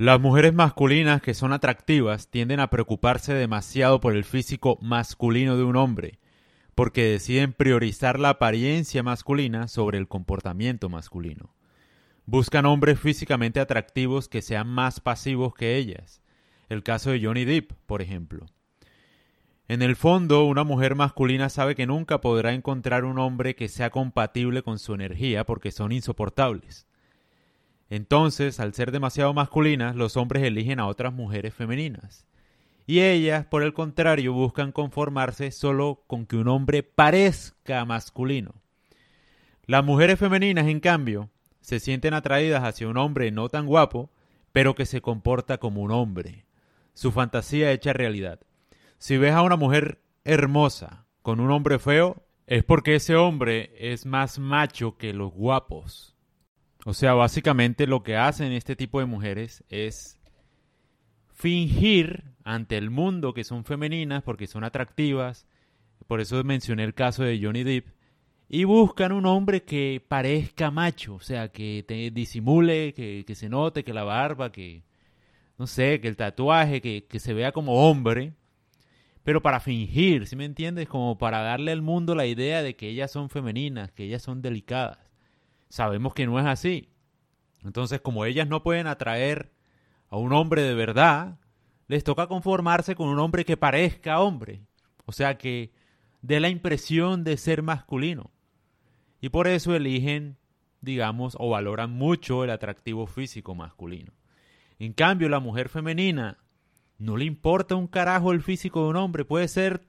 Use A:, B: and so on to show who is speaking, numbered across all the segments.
A: Las mujeres masculinas que son atractivas tienden a preocuparse demasiado por el físico masculino de un hombre, porque deciden priorizar la apariencia masculina sobre el comportamiento masculino. Buscan hombres físicamente atractivos que sean más pasivos que ellas. El caso de Johnny Depp, por ejemplo. En el fondo, una mujer masculina sabe que nunca podrá encontrar un hombre que sea compatible con su energía porque son insoportables. Entonces, al ser demasiado masculinas, los hombres eligen a otras mujeres femeninas. Y ellas, por el contrario, buscan conformarse solo con que un hombre parezca masculino. Las mujeres femeninas, en cambio, se sienten atraídas hacia un hombre no tan guapo, pero que se comporta como un hombre. Su fantasía hecha realidad. Si ves a una mujer hermosa con un hombre feo, es porque ese hombre es más macho que los guapos. O sea, básicamente lo que hacen este tipo de mujeres es fingir ante el mundo que son femeninas porque son atractivas. Por eso mencioné el caso de Johnny Depp. Y buscan un hombre que parezca macho, o sea, que te disimule, que, se note, que la barba, que, no sé, que el tatuaje, que, que se vea como hombre, pero para fingir, ¿sí me entiendes? Como para darle al mundo la idea de que ellas son femeninas, que ellas son delicadas. Sabemos que no es así. Entonces, como ellas no pueden atraer a un hombre de verdad, les toca conformarse con un hombre que parezca hombre. O sea, que dé la impresión de ser masculino. Y por eso eligen, digamos, o valoran mucho el atractivo físico masculino. En cambio, la mujer femenina no le importa un carajo el físico de un hombre. Puede ser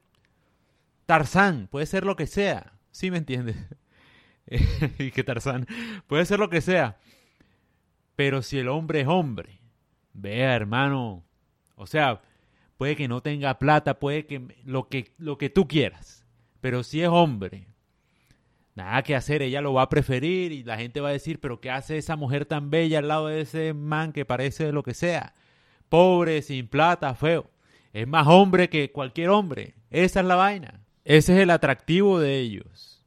A: Tarzán, puede ser lo que sea. ¿Sí me entiendes? y que Tarzán. Puede ser lo que sea. Pero si el hombre es hombre, vea, hermano. O sea, puede que no tenga plata, puede que lo que, lo que tú quieras. Pero si es hombre, nada que hacer, ella lo va a preferir y la gente va a decir, pero ¿qué hace esa mujer tan bella al lado de ese man que parece lo que sea? Pobre, sin plata, feo. Es más hombre que cualquier hombre. Esa es la vaina. Ese es el atractivo de ellos.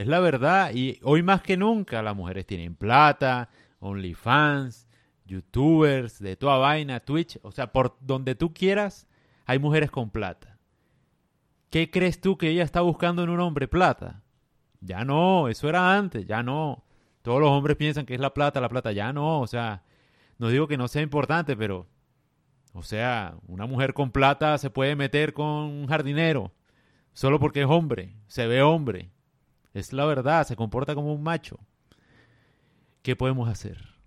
A: Es la verdad. Y hoy más que nunca las mujeres tienen plata, OnlyFans, YouTubers, de toda vaina, Twitch. O sea, por donde tú quieras, hay mujeres con plata. ¿Qué crees tú que ella está buscando en un hombre plata? Ya no, eso era antes, ya no. Todos los hombres piensan que es la plata, la plata, ya no. O sea, no digo que no sea importante, pero... O sea, una mujer con plata se puede meter con un jardinero solo porque es hombre, se ve hombre. Es la verdad, se comporta como un macho. ¿Qué podemos hacer?